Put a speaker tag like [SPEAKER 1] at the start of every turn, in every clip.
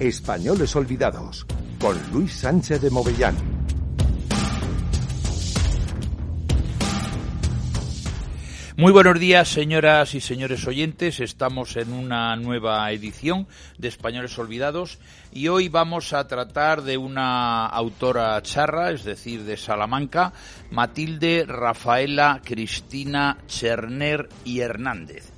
[SPEAKER 1] Españoles Olvidados, con Luis Sánchez de Movellán.
[SPEAKER 2] Muy buenos días, señoras y señores oyentes. Estamos en una nueva edición de Españoles Olvidados y hoy vamos a tratar de una autora charra, es decir, de Salamanca, Matilde Rafaela Cristina Cherner y Hernández.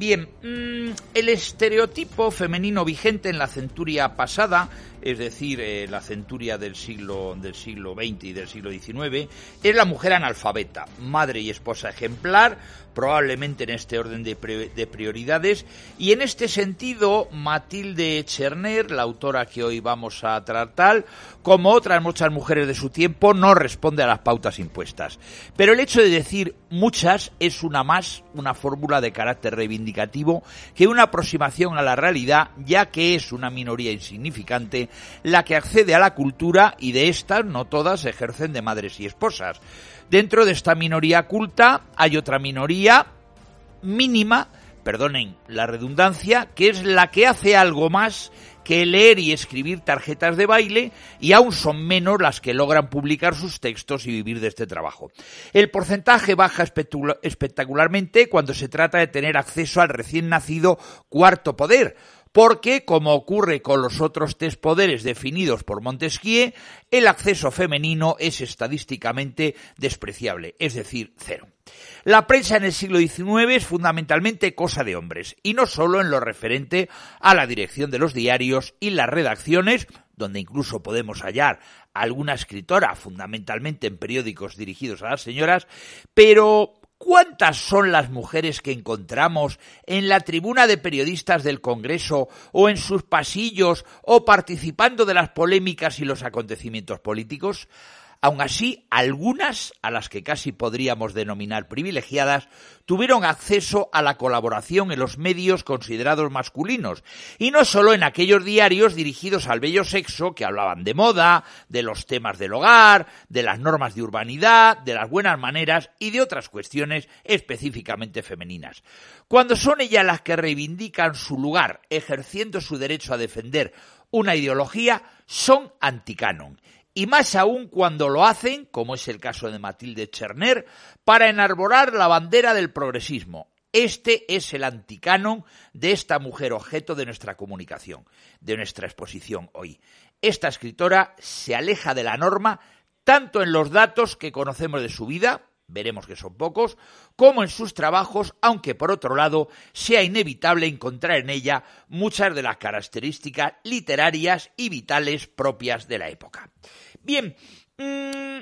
[SPEAKER 2] Bien, mm, el estereotipo femenino vigente en la centuria pasada, es decir, eh, la centuria del siglo, del siglo XX y del siglo XIX, es la mujer analfabeta, madre y esposa ejemplar, probablemente en este orden de, prioridades. Y en este sentido, Matilde Cherner, la autora que hoy vamos a tratar, como otras muchas mujeres de su tiempo, no responde a las pautas impuestas. Pero el hecho de decir muchas es una más, una fórmula de carácter reivindicativo que una aproximación a la realidad, ya que es una minoría insignificante la que accede a la cultura y de estas no todas ejercen de madres y esposas. Dentro de esta minoría culta hay otra minoría mínima, perdonen la redundancia, que es la que hace algo más que leer y escribir tarjetas de baile y aún son menos las que logran publicar sus textos y vivir de este trabajo. El porcentaje baja espectacularmente cuando se trata de tener acceso al recién nacido cuarto poder, porque, como ocurre con los otros tres poderes definidos por Montesquieu, el acceso femenino es estadísticamente despreciable, es decir, cero. La prensa en el siglo XIX es fundamentalmente cosa de hombres, y no solo en lo referente a la dirección de los diarios y las redacciones, donde incluso podemos hallar alguna escritora, fundamentalmente en periódicos dirigidos a las señoras, pero ¿Cuántas son las mujeres que encontramos en la tribuna de periodistas del Congreso o en sus pasillos o participando de las polémicas y los acontecimientos políticos? Aun así, algunas, a las que casi podríamos denominar privilegiadas, tuvieron acceso a la colaboración en los medios considerados masculinos, y no solo en aquellos diarios dirigidos al bello sexo que hablaban de moda, de los temas del hogar, de las normas de urbanidad, de las buenas maneras y de otras cuestiones específicamente femeninas. Cuando son ellas las que reivindican su lugar ejerciendo su derecho a defender una ideología, son anticanon y más aún cuando lo hacen, como es el caso de Matilde Cherner, para enarbolar la bandera del progresismo. Este es el anticanon de esta mujer objeto de nuestra comunicación, de nuestra exposición hoy. Esta escritora se aleja de la norma tanto en los datos que conocemos de su vida, veremos que son pocos, como en sus trabajos, aunque por otro lado sea inevitable encontrar en ella muchas de las características literarias y vitales propias de la época. Bien, mm,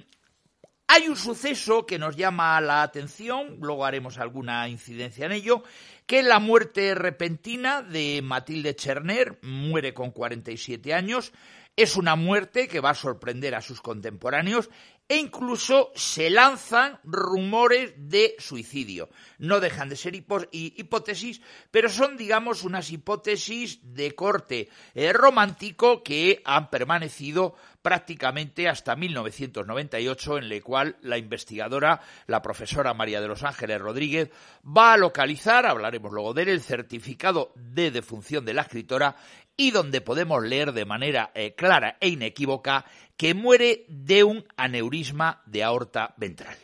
[SPEAKER 2] hay un suceso que nos llama la atención, luego haremos alguna incidencia en ello, que es la muerte repentina de Matilde Cherner, muere con 47 años, es una muerte que va a sorprender a sus contemporáneos e incluso se lanzan rumores de suicidio. No dejan de ser hipótesis, pero son, digamos, unas hipótesis de corte eh, romántico que han permanecido prácticamente hasta 1998, en la cual la investigadora, la profesora María de los Ángeles Rodríguez, va a localizar, hablaremos luego de él, el certificado de defunción de la escritora y donde podemos leer de manera eh, clara e inequívoca que muere de un aneurisma de aorta ventral.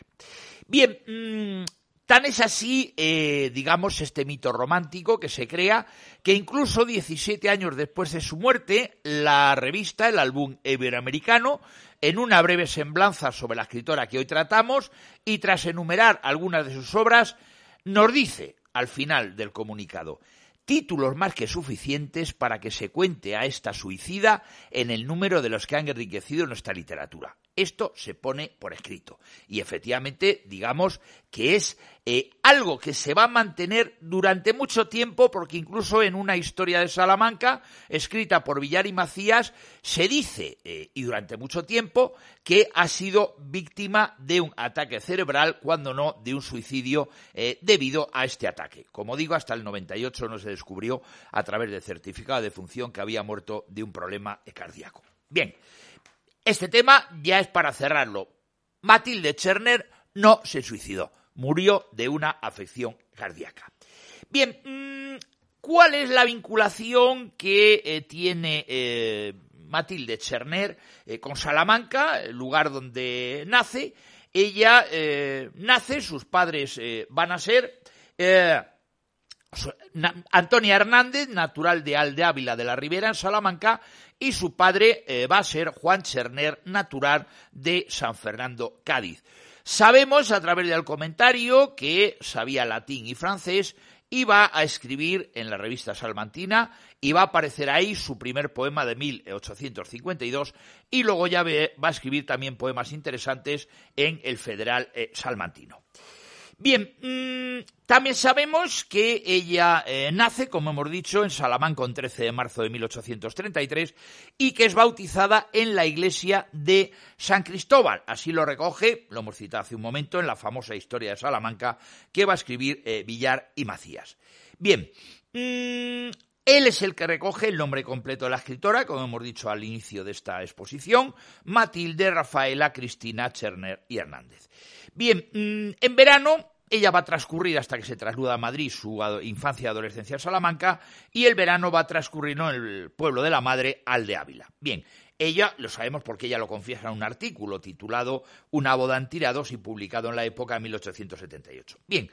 [SPEAKER 2] Bien, mm, tan es así, eh, digamos, este mito romántico que se crea, que incluso 17 años después de su muerte, la revista, el álbum iberoamericano, en una breve semblanza sobre la escritora que hoy tratamos, y tras enumerar algunas de sus obras, nos dice, al final del comunicado, títulos más que suficientes para que se cuente a esta suicida en el número de los que han enriquecido nuestra literatura. Esto se pone por escrito. Y efectivamente, digamos que es eh, algo que se va a mantener durante mucho tiempo, porque incluso en una historia de Salamanca, escrita por Villar y Macías, se dice, eh, y durante mucho tiempo, que ha sido víctima de un ataque cerebral, cuando no de un suicidio eh, debido a este ataque. Como digo, hasta el 98 no se descubrió a través del certificado de función que había muerto de un problema cardíaco. Bien, este tema ya es para cerrarlo. Matilde Cherner no se suicidó, murió de una afección cardíaca. Bien, mm, ¿cuál es la vinculación que eh, tiene eh, Matilde Cherner eh, con Salamanca, el lugar donde nace? Ella nace, sus padres van a ser Antonia Hernández, natural de Aldeávila de la Ribera, en Salamanca, y su padre eh, va a ser Juan Cherner, natural de San Fernando, Cádiz. Sabemos a través del comentario que sabía latín y francés va a escribir en la revista Salmantina y va a aparecer ahí su primer poema de 1852 y luego ya va a escribir también poemas interesantes en el Federal eh, Salmantino. Bien, mm, también sabemos que ella eh, nace, como hemos dicho, en Salamanca el 13 de marzo de 1833 y que es bautizada en la iglesia de San Cristóbal. Así lo recoge, lo hemos citado hace un momento, en la famosa historia de Salamanca que va a escribir eh, Villar y Macías. Bien, mm, él es el que recoge el nombre completo de la escritora, como hemos dicho al inicio de esta exposición, Matilde Rafaela Cristina Cherner y Hernández. Bien, mm, en verano ella va a transcurrir hasta que se trasluda a Madrid su infancia y adolescencia en Salamanca y el verano va a transcurrir en el pueblo de la madre, al de Ávila. Bien, ella lo sabemos porque ella lo confiesa en un artículo titulado Una boda en tirados y publicado en la época de 1878. Bien,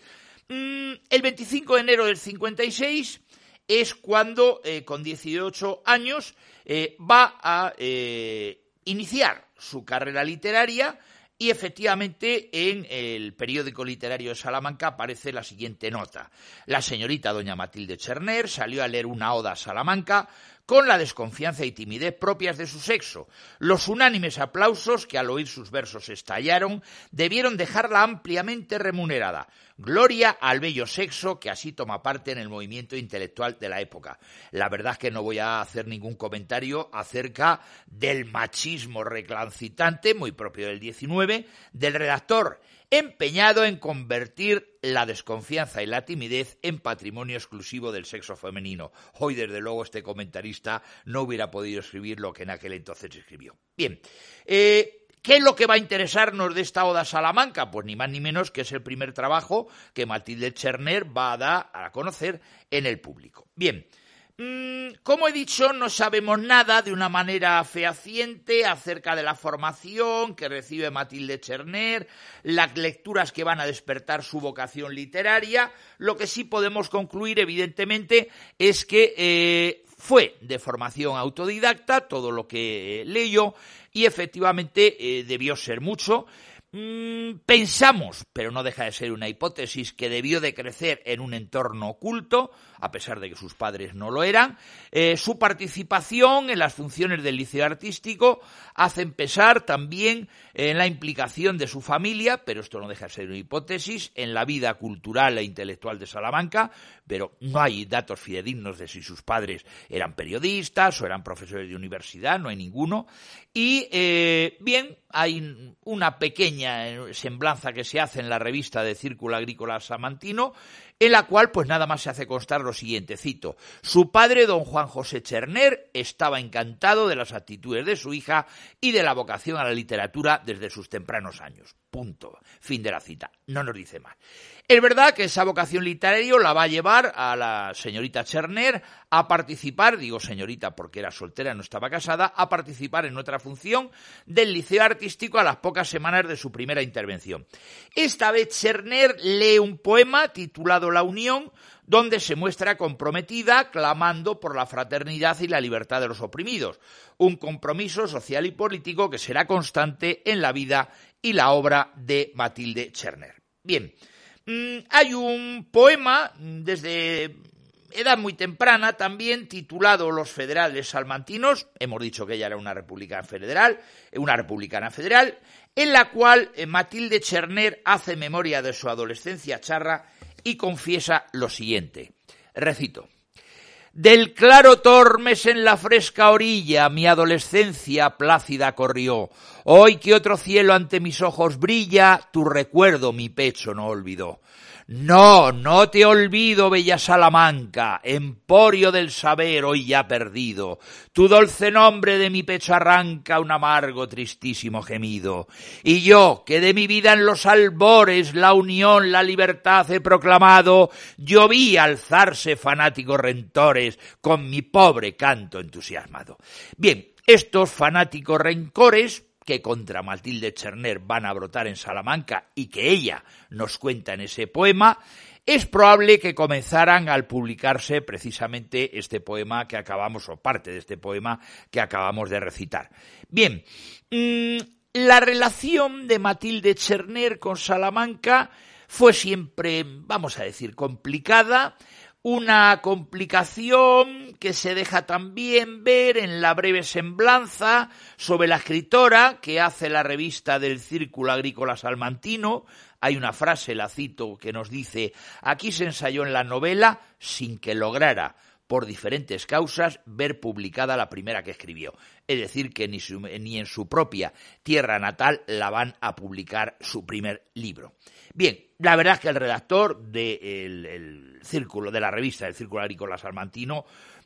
[SPEAKER 2] mm, el 25 de enero del 56 es cuando, eh, con 18 años, eh, va a eh, iniciar su carrera literaria y efectivamente en el periódico literario de Salamanca aparece la siguiente nota. La señorita doña Matilde Cherner salió a leer una oda a Salamanca con la desconfianza y timidez propias de su sexo. Los unánimes aplausos que al oír sus versos estallaron debieron dejarla ampliamente remunerada. Gloria al bello sexo que así toma parte en el movimiento intelectual de la época. La verdad es que no voy a hacer ningún comentario acerca del machismo reclancitante, muy propio del 19, del redactor empeñado en convertir la desconfianza y la timidez en patrimonio exclusivo del sexo femenino. Hoy, desde luego, este comentarista no hubiera podido escribir lo que en aquel entonces escribió. Bien, eh, ¿Qué es lo que va a interesarnos de esta Oda Salamanca? Pues ni más ni menos que es el primer trabajo que Matilde Cherner va a dar a conocer en el público. Bien, Mm, como he dicho, no sabemos nada de una manera fehaciente acerca de la formación que recibe Matilde Cherner, las lecturas que van a despertar su vocación literaria. Lo que sí podemos concluir, evidentemente, es que eh, fue de formación autodidacta todo lo que leyó y efectivamente eh, debió ser mucho. Mm, pensamos, pero no deja de ser una hipótesis, que debió de crecer en un entorno oculto, a pesar de que sus padres no lo eran. Eh, su participación en las funciones del liceo artístico hace empezar también en la implicación de su familia, pero esto no deja de ser una hipótesis, en la vida cultural e intelectual de Salamanca, pero no hay datos fidedignos de si sus padres eran periodistas o eran profesores de universidad, no hay ninguno. Y eh, bien, hay una pequeña semblanza que se hace en la revista de Círculo Agrícola Samantino, en la cual pues nada más se hace constar lo siguiente, cito, su padre, don Juan José Cherner, estaba encantado de las actitudes de su hija y de la vocación a la literatura desde sus tempranos años. Punto. Fin de la cita. No nos dice más. Es verdad que esa vocación literaria la va a llevar a la señorita Cherner a participar, digo señorita porque era soltera, no estaba casada, a participar en otra función del Liceo Artístico a las pocas semanas de su primera intervención. Esta vez Cherner lee un poema titulado La Unión, donde se muestra comprometida clamando por la fraternidad y la libertad de los oprimidos, un compromiso social y político que será constante en la vida y la obra de Matilde Cherner. Bien, Mm, hay un poema desde edad muy temprana también titulado Los Federales Salmantinos, hemos dicho que ella era una republicana federal, una republicana federal, en la cual eh, Matilde Cherner hace memoria de su adolescencia charra y confiesa lo siguiente. Recito. Del claro Tormes en la fresca orilla mi adolescencia plácida corrió. Hoy que otro cielo ante mis ojos brilla, tu recuerdo mi pecho no olvidó. No, no te olvido, bella Salamanca, emporio del saber hoy ya perdido. Tu dulce nombre de mi pecho arranca un amargo, tristísimo gemido. Y yo, que de mi vida en los albores la unión, la libertad he proclamado, yo vi alzarse fanáticos rentores con mi pobre canto entusiasmado. Bien, estos fanáticos rencores que contra Matilde Cherner van a brotar en Salamanca y que ella nos cuenta en ese poema, es probable que comenzaran al publicarse precisamente este poema que acabamos, o parte de este poema que acabamos de recitar. Bien, mm, la relación de Matilde Cherner con Salamanca fue siempre, vamos a decir, complicada, una complicación que se deja también ver en la breve semblanza sobre la escritora que hace la revista del Círculo Agrícola Salmantino. Hay una frase, la cito, que nos dice, aquí se ensayó en la novela sin que lograra por diferentes causas, ver publicada la primera que escribió. Es decir, que ni, ni, en su propia tierra natal la van a publicar su primer libro. Bien, la verdad es que el redactor del círculo, de la revista del Círculo Agrícola Salmantino,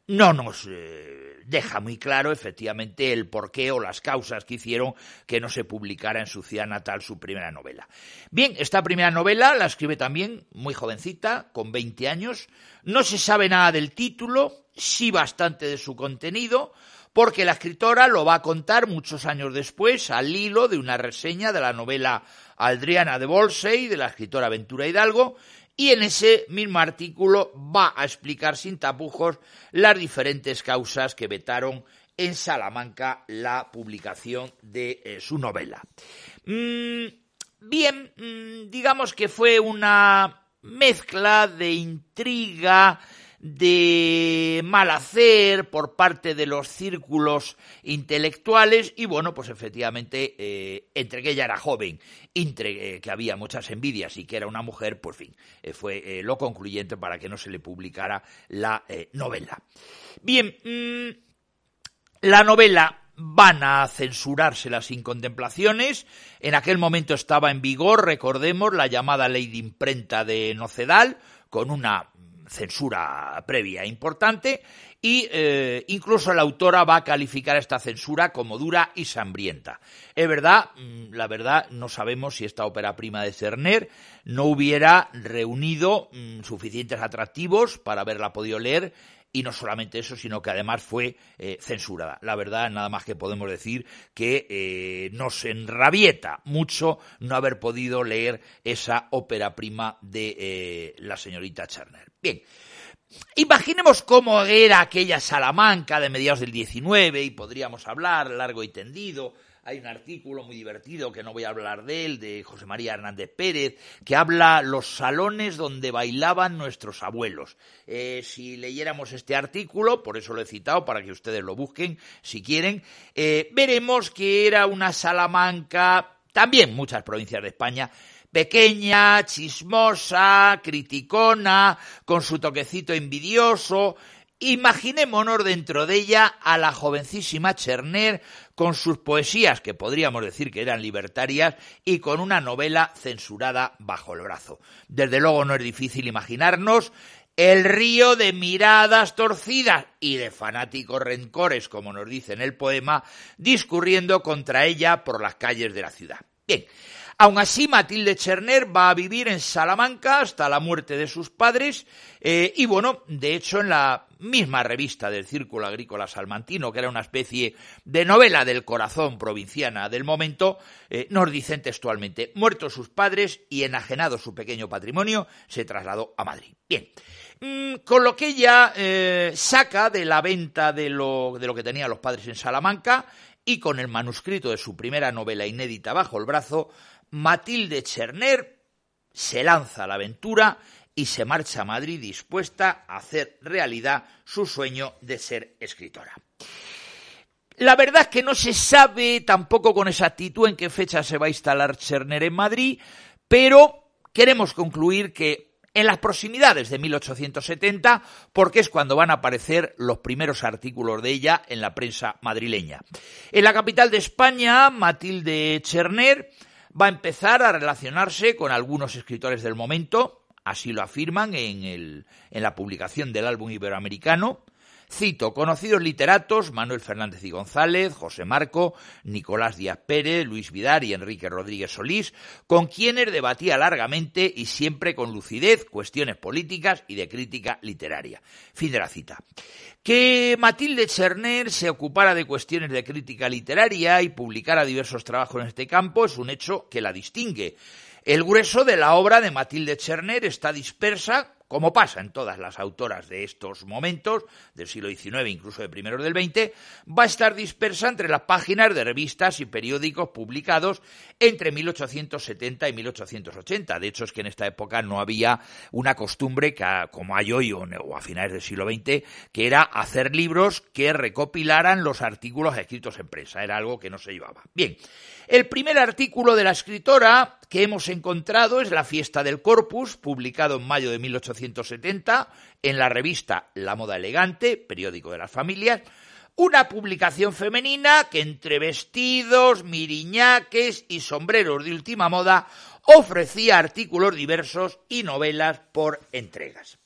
[SPEAKER 2] no nos eh, deja muy claro efectivamente el porqué o las causas que hicieron que no se publicara en su ciudad natal su primera novela. Bien, esta primera novela la escribe también muy jovencita, con 20 años. No se sabe nada del título, sí bastante de su contenido, porque la escritora lo va a contar muchos años después al hilo de una reseña de la novela Adriana de Bolsey, de la escritora Ventura Hidalgo, y en ese mismo artículo va a explicar sin tapujos las diferentes causas que vetaron en Salamanca la publicación de eh, su novela. Mm, bien, mm, digamos que fue una mezcla de intriga, de mal hacer por parte de los círculos intelectuales y bueno, pues efectivamente, eh, entre que ella era joven, entre eh, que había muchas envidias y que era una mujer, pues fin, eh, fue lo concluyente para que no se le publicara la novela. Bien, mm, la novela van a censurársela sin contemplaciones. En aquel momento estaba en vigor, recordemos, la llamada ley de imprenta de Nocedal, con una censura previa importante y eh, incluso la autora va a calificar esta censura como dura y sangrienta. Es verdad, mm, la verdad, no sabemos si esta ópera prima de Cerner no hubiera reunido mm, suficientes atractivos para haberla podido leer y no solamente eso, sino que además fue eh, censurada. La verdad, nada más que podemos decir que eh, nos enrabieta mucho no haber podido leer esa ópera prima de eh, la señorita Cherner. Bien. Imaginemos cómo era aquella Salamanca de mediados del 19 y podríamos hablar largo y tendido hay un artículo muy divertido, que no voy a hablar de él, de José María Hernández Pérez, que habla los salones donde bailaban nuestros abuelos. Eh, si leyéramos este artículo, por eso lo he citado, para que ustedes lo busquen, si quieren, eh, veremos que era una Salamanca, también muchas provincias de España, pequeña, chismosa, criticona, con su toquecito envidioso, Imaginémonos dentro de ella a la jovencísima Cherner con sus poesías, que podríamos decir que eran libertarias, y con una novela censurada bajo el brazo. Desde luego no es difícil imaginarnos el río de miradas torcidas y de fanáticos rencores, como nos dice en el poema, discurriendo contra ella por las calles de la ciudad. Bien, Aun así, Matilde Cherner va a vivir en Salamanca hasta la muerte de sus padres eh, y bueno, de hecho en la misma revista del Círculo Agrícola Salmantino, que era una especie de novela del corazón provinciana del momento, eh, nos dicen textualmente, muertos sus padres y enajenado su pequeño patrimonio, se trasladó a Madrid. Bien, mm, con lo que ella eh, saca de la venta de lo, de lo que tenían los padres en Salamanca y con el manuscrito de su primera novela inédita bajo el brazo, Matilde Cherner se lanza a la aventura y se marcha a Madrid dispuesta a hacer realidad su sueño de ser escritora. La verdad es que no se sabe tampoco con exactitud en qué fecha se va a instalar Cherner en Madrid, pero queremos concluir que en las proximidades de 1870, porque es cuando van a aparecer los primeros artículos de ella en la prensa madrileña. En la capital de España, Matilde Cherner va a empezar a relacionarse con algunos escritores del momento, así lo afirman en, el, en la publicación del álbum iberoamericano, Cito conocidos literatos Manuel Fernández y González, José Marco, Nicolás Díaz Pérez, Luis Vidar y Enrique Rodríguez Solís, con quienes debatía largamente y siempre con lucidez cuestiones políticas y de crítica literaria. Fin de la cita. Que Matilde Cherner se ocupara de cuestiones de crítica literaria y publicara diversos trabajos en este campo es un hecho que la distingue. El grueso de la obra de Matilde Cherner está dispersa como pasa en todas las autoras de estos momentos, del siglo XIX, incluso de primeros del XX, va a estar dispersa entre las páginas de revistas y periódicos publicados entre 1870 y 1880. De hecho, es que en esta época no había una costumbre, que, como hay hoy o a finales del siglo XX, que era hacer libros que recopilaran los artículos escritos en prensa. Era algo que no se llevaba. Bien, el primer artículo de la escritora que hemos encontrado es La fiesta del Corpus, publicado en mayo de 1870 en la revista La Moda Elegante, periódico de las familias, una publicación femenina que entre vestidos, miriñaques y sombreros de última moda ofrecía artículos diversos y novelas por entregas.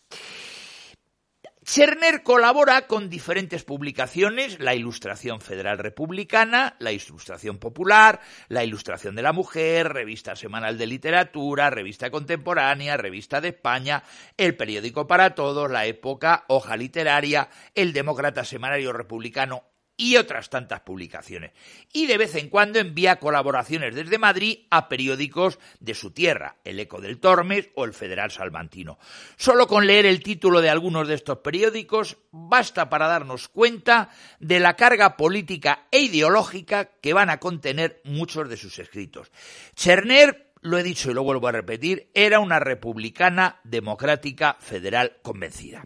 [SPEAKER 2] Cherner colabora con diferentes publicaciones, la Ilustración Federal Republicana, la Ilustración Popular, la Ilustración de la Mujer, Revista Semanal de Literatura, Revista Contemporánea, Revista de España, El Periódico para Todos, La Época, Hoja Literaria, El Demócrata Semanario Republicano y otras tantas publicaciones. Y de vez en cuando envía colaboraciones desde Madrid a periódicos de su tierra, El Eco del Tormes o El Federal Salmantino. Solo con leer el título de algunos de estos periódicos basta para darnos cuenta de la carga política e ideológica que van a contener muchos de sus escritos. Cherner lo he dicho y lo vuelvo a repetir, era una republicana democrática federal convencida.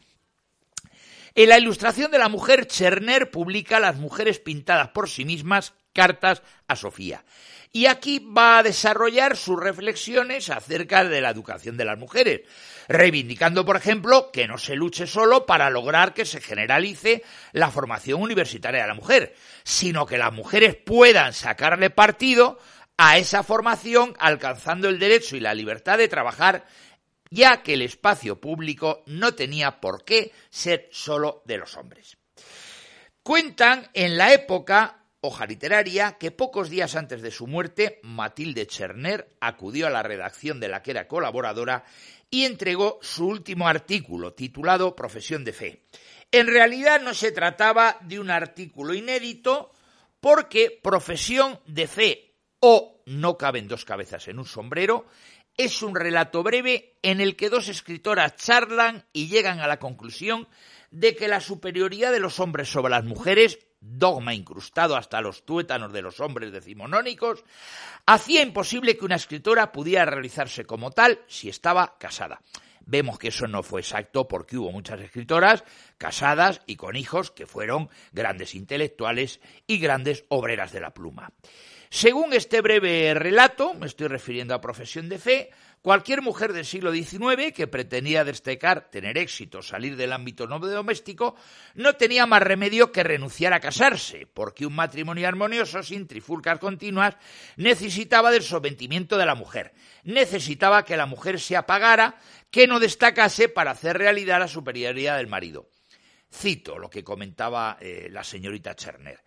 [SPEAKER 2] En la ilustración de la mujer, Cherner publica Las mujeres pintadas por sí mismas, cartas a Sofía. Y aquí va a desarrollar sus reflexiones acerca de la educación de las mujeres, reivindicando, por ejemplo, que no se luche solo para lograr que se generalice la formación universitaria de la mujer, sino que las mujeres puedan sacarle partido a esa formación alcanzando el derecho y la libertad de trabajar ya que el espacio público no tenía por qué ser solo de los hombres. Cuentan en la época hoja literaria que pocos días antes de su muerte, Matilde Cherner acudió a la redacción de la que era colaboradora y entregó su último artículo, titulado Profesión de Fe. En realidad no se trataba de un artículo inédito, porque Profesión de Fe o No caben dos cabezas en un sombrero es un relato breve en el que dos escritoras charlan y llegan a la conclusión de que la superioridad de los hombres sobre las mujeres, dogma incrustado hasta los tuétanos de los hombres decimonónicos, hacía imposible que una escritora pudiera realizarse como tal si estaba casada. Vemos que eso no fue exacto porque hubo muchas escritoras casadas y con hijos que fueron grandes intelectuales y grandes obreras de la pluma. Según este breve relato, me estoy refiriendo a profesión de fe, cualquier mujer del siglo XIX que pretendía destacar, tener éxito, salir del ámbito no doméstico, no tenía más remedio que renunciar a casarse, porque un matrimonio armonioso, sin trifulcas continuas, necesitaba del sometimiento de la mujer, necesitaba que la mujer se apagara, que no destacase para hacer realidad la superioridad del marido. Cito lo que comentaba eh, la señorita Cherner.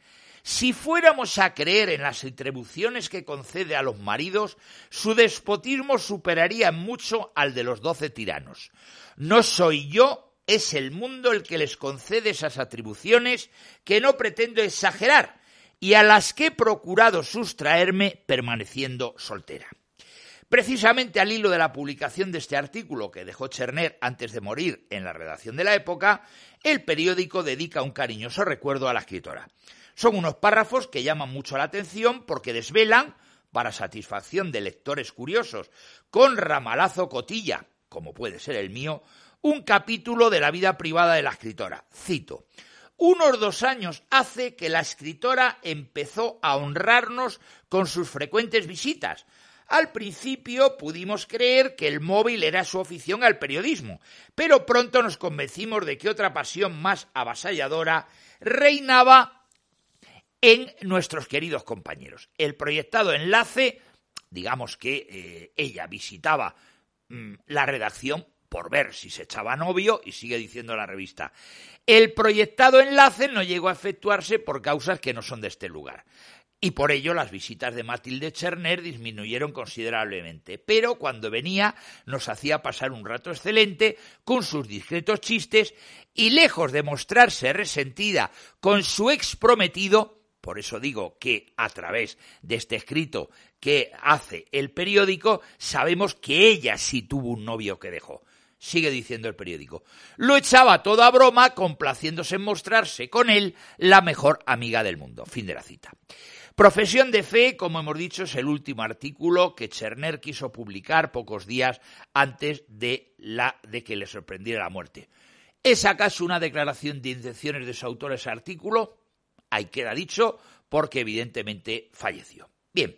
[SPEAKER 2] Si fuéramos a creer en las atribuciones que concede a los maridos, su despotismo superaría mucho al de los doce tiranos. No soy yo, es el mundo el que les concede esas atribuciones que no pretendo exagerar y a las que he procurado sustraerme permaneciendo soltera. Precisamente al hilo de la publicación de este artículo que dejó Cherner antes de morir en la redacción de la época, el periódico dedica un cariñoso recuerdo a la escritora. Son unos párrafos que llaman mucho la atención porque desvelan, para satisfacción de lectores curiosos, con ramalazo cotilla, como puede ser el mío, un capítulo de la vida privada de la escritora. Cito. Unos dos años hace que la escritora empezó a honrarnos con sus frecuentes visitas. Al principio pudimos creer que el móvil era su afición al periodismo, pero pronto nos convencimos de que otra pasión más avasalladora reinaba en nuestros queridos compañeros. El proyectado enlace, digamos que eh, ella visitaba mm, la redacción por ver si se echaba novio y sigue diciendo la revista. El proyectado enlace no llegó a efectuarse por causas que no son de este lugar. Y por ello las visitas de Matilde Cherner disminuyeron considerablemente. Pero cuando venía nos hacía pasar un rato excelente con sus discretos chistes y lejos de mostrarse resentida con su ex prometido, por eso digo que a través de este escrito que hace el periódico, sabemos que ella sí tuvo un novio que dejó sigue diciendo el periódico. Lo echaba toda broma, complaciéndose en mostrarse con él la mejor amiga del mundo. Fin de la cita. Profesión de fe, como hemos dicho, es el último artículo que Cherner quiso publicar pocos días antes de, la, de que le sorprendiera la muerte. ¿Es acaso una declaración de intenciones de su autor ese artículo? Ahí queda dicho, porque evidentemente falleció. Bien.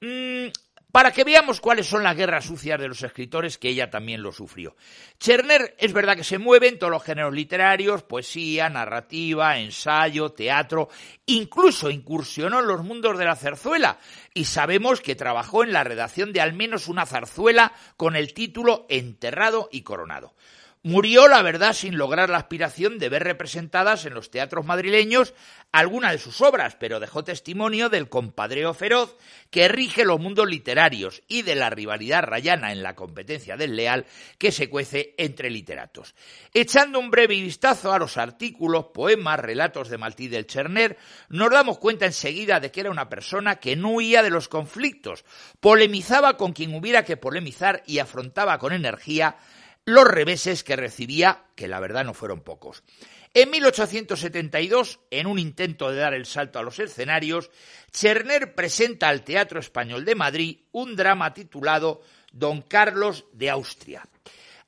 [SPEAKER 2] Mm, para que veamos cuáles son las guerras sucias de los escritores, que ella también lo sufrió. Cherner es verdad que se mueve en todos los géneros literarios, poesía, narrativa, ensayo, teatro, incluso incursionó en los mundos de la zarzuela, y sabemos que trabajó en la redacción de al menos una zarzuela con el título Enterrado y Coronado. Murió, la verdad, sin lograr la aspiración de ver representadas en los teatros madrileños alguna de sus obras, pero dejó testimonio del compadreo feroz que rige los mundos literarios y de la rivalidad rayana en la competencia desleal que se cuece entre literatos. Echando un breve vistazo a los artículos, poemas, relatos de Maltí del Cherner, nos damos cuenta enseguida de que era una persona que no huía de los conflictos, polemizaba con quien hubiera que polemizar y afrontaba con energía los reveses que recibía, que la verdad no fueron pocos. En 1872, en un intento de dar el salto a los escenarios, Cherner presenta al Teatro Español de Madrid un drama titulado Don Carlos de Austria.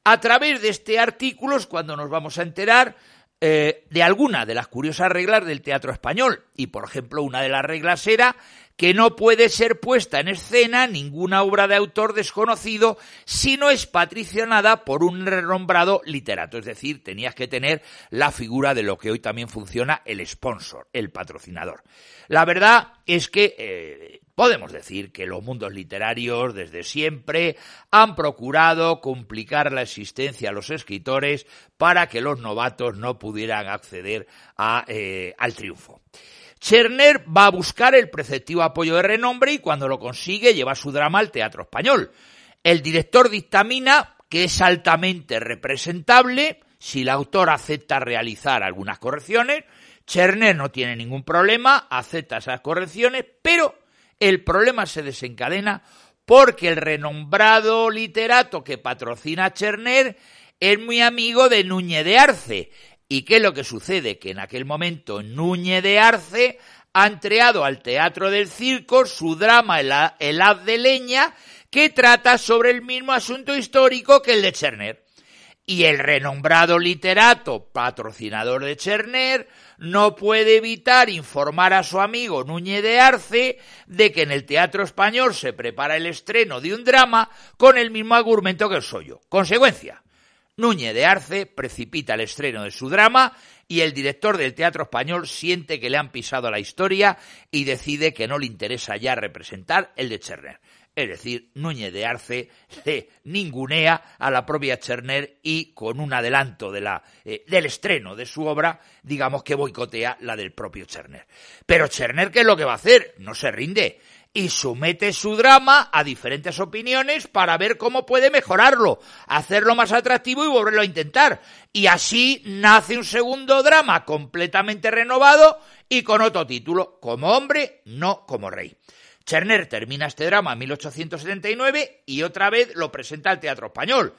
[SPEAKER 2] A través de este artículo es cuando nos vamos a enterar eh, de alguna de las curiosas reglas del teatro español. Y, por ejemplo, una de las reglas era que no puede ser puesta en escena ninguna obra de autor desconocido si no es patricionada por un renombrado literato. Es decir, tenías que tener la figura de lo que hoy también funciona el sponsor, el patrocinador. La verdad es que eh, podemos decir que los mundos literarios desde siempre han procurado complicar la existencia a los escritores para que los novatos no pudieran acceder eh, al triunfo. Cherner va a buscar el preceptivo apoyo de renombre y cuando lo consigue lleva su drama al teatro español. El director dictamina que es altamente representable si la autora acepta realizar algunas correcciones. Cherner no tiene ningún problema, acepta esas correcciones, pero el problema se desencadena porque el renombrado literato que patrocina a Cherner es muy amigo de Núñez de Arce, ¿Y qué es lo que sucede? Que en aquel momento Núñez de Arce ha entreado al Teatro del Circo su drama El, haz de leña, que trata sobre el mismo asunto histórico que el de Cherner. Y el renombrado literato, patrocinador de Cherner, no puede evitar informar a su amigo Núñez de Arce de que en el Teatro Español se prepara el estreno de un drama con el mismo argumento que el suyo. Consecuencia, Núñez de Arce precipita el estreno de su drama y el director del Teatro Español siente que le han pisado la historia y decide que no le interesa ya representar el de Cherner. Es decir, Núñez de Arce se ningunea a la propia Cherner y con un adelanto de la, eh, del estreno de su obra, digamos que boicotea la del propio Cherner. Pero Cherner, ¿qué es lo que va a hacer? No se rinde y somete su drama a diferentes opiniones para ver cómo puede mejorarlo, hacerlo más atractivo y volverlo a intentar. Y así nace un segundo drama completamente renovado y con otro título, como hombre, no como rey. Cherner termina este drama en 1879 y otra vez lo presenta al Teatro Español.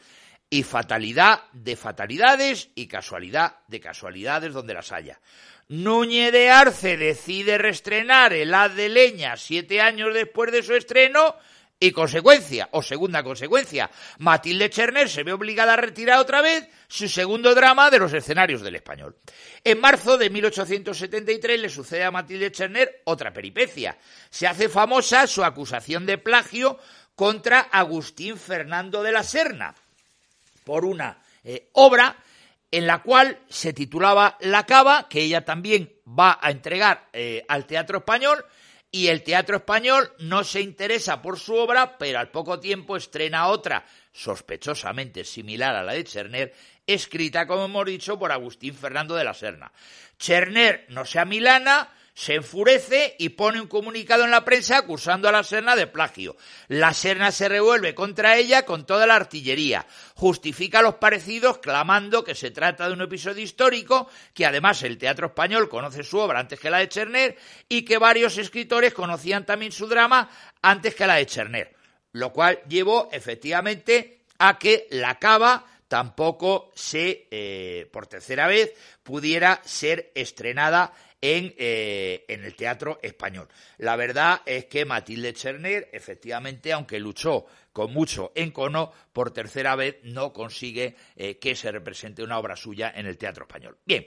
[SPEAKER 2] Y fatalidad de fatalidades y casualidad de casualidades donde las haya. Núñez de Arce decide reestrenar El haz de leña siete años después de su estreno Y consecuencia, o segunda consecuencia, Matilde Cherner se ve obligada a retirar otra vez su segundo drama de los escenarios del español. En marzo de 1873 le sucede a Matilde Cherner otra peripecia. Se hace famosa su acusación de plagio contra Agustín Fernando de la Serna por una eh, obra en la cual se titulaba La Cava, que ella también va a entregar eh, al Teatro Español, y el Teatro Español no se interesa por su obra, pero al poco tiempo estrena otra sospechosamente similar a la de Cherner, escrita, como hemos dicho, por Agustín Fernando de la Serna. Cherner no se amilana, se enfurece y pone un comunicado en la prensa acusando a la Serna de plagio. La Serna se revuelve contra ella con toda la artillería. Justifica los parecidos clamando que se trata de un episodio histórico, que además el teatro español conoce su obra antes que la de Cherner y que varios escritores conocían también su drama antes que la de Cherner. Lo cual llevó efectivamente a que la cava tampoco se, eh, por tercera vez, pudiera ser estrenada eh, en, el teatro español. La verdad es que Matilde Cherner, efectivamente, aunque luchó con mucho encono, por tercera vez no consigue eh, que se represente una obra suya en el teatro español. Bien.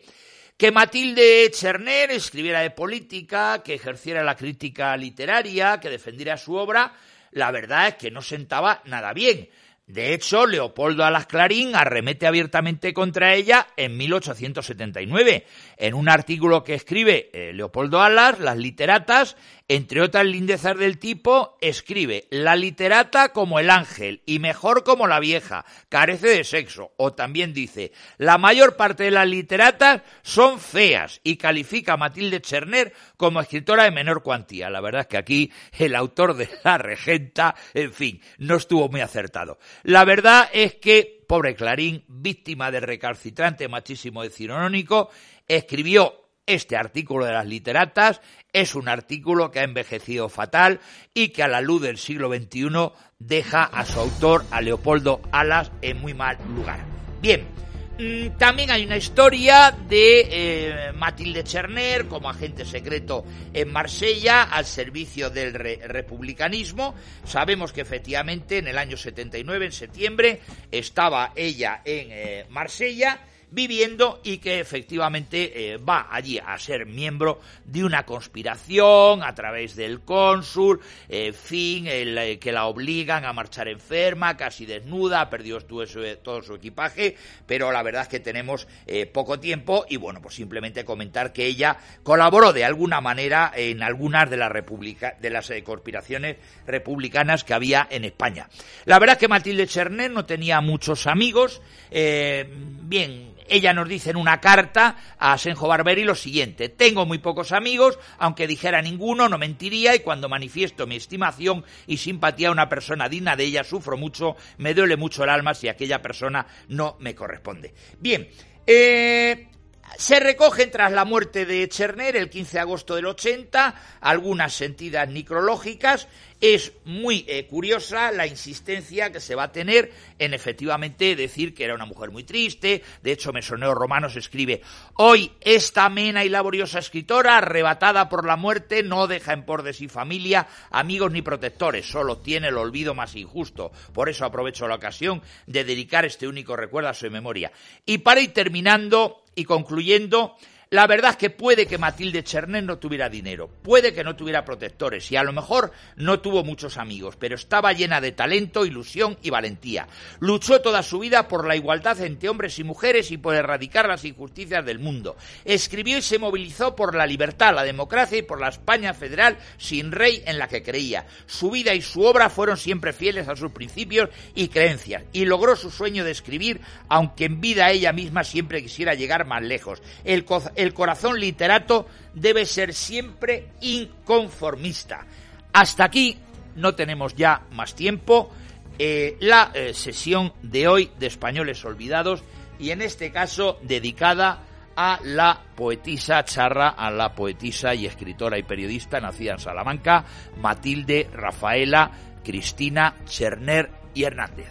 [SPEAKER 2] Que Matilde Cherner escribiera de política, que ejerciera la crítica literaria, que defendiera su obra, la verdad es que no sentaba nada bien. De hecho, Leopoldo Alas Clarín arremete abiertamente contra ella en 1879, en un artículo que escribe eh, Leopoldo Alas, Las literatas, entre otras lindezas del tipo, escribe la literata como el ángel y mejor como la vieja, carece de sexo. O también dice, la mayor parte de las literatas son feas y califica a Matilde Cherner como escritora de menor cuantía. La verdad es que aquí el autor de La Regenta, en fin, no estuvo muy acertado. La verdad es que, pobre Clarín, víctima del recalcitrante machismo decimonónico, escribió este artículo de las literatas es un artículo que ha envejecido fatal y que a la luz del siglo XXI deja a su autor, a Leopoldo Alas, en muy mal lugar. Bien, mm, también hay una historia de eh, Matilde Cherner como agente secreto en Marsella al servicio del republicanismo. Sabemos que efectivamente en el año 79, en septiembre, estaba ella en eh, Marsella viviendo y que efectivamente eh, va allí a ser miembro de una conspiración a través del cónsul, en fin, el, eh, que la obligan a marchar enferma, casi desnuda, ha perdido todo su, equipaje, pero la verdad es que tenemos eh, poco tiempo y bueno, pues simplemente comentar que ella colaboró de alguna manera en algunas de las, de las conspiraciones republicanas que había en España. La verdad es que Matilde Cherner no tenía muchos amigos, bien, ella nos dice en una carta a Senjo Barberi lo siguiente, tengo muy pocos amigos, aunque dijera ninguno, no mentiría, y cuando manifiesto mi estimación y simpatía a una persona digna de ella, sufro mucho, me duele mucho el alma si aquella persona no me corresponde. Bien, eh, se recogen tras la muerte de Cherner el 15 de agosto del 80 algunas sentidas necrológicas. Es muy eh, curiosa la insistencia que se va a tener en efectivamente decir que era una mujer muy triste. De hecho, Mesoneo Romanos escribe, hoy esta amena y laboriosa escritora, arrebatada por la muerte, no deja en por de sí familia, amigos ni protectores, solo tiene el olvido más injusto. Por eso aprovecho la ocasión de dedicar este único recuerdo a su memoria. Y para ir terminando, y concluyendo, la verdad es que puede que Matilde Cherner no tuviera dinero, puede que no tuviera protectores y a lo mejor no tuvo muchos amigos, pero estaba llena de talento, ilusión y valentía. Luchó toda su vida por la igualdad entre hombres y mujeres y por erradicar las injusticias del mundo. Escribió y se movilizó por la libertad, la democracia y por la España federal sin rey en la que creía. Su vida y su obra fueron siempre fieles a sus principios y creencias y logró su sueño de escribir, aunque en vida ella misma siempre quisiera llegar más lejos. El el corazón literato debe ser siempre inconformista. Hasta aquí no tenemos ya más tiempo. Eh, la eh, sesión de hoy de Españoles Olvidados y en este caso dedicada a la poetisa charra, a la poetisa y escritora y periodista nacida en Salamanca, Matilde Rafaela Cristina Cherner y Hernández.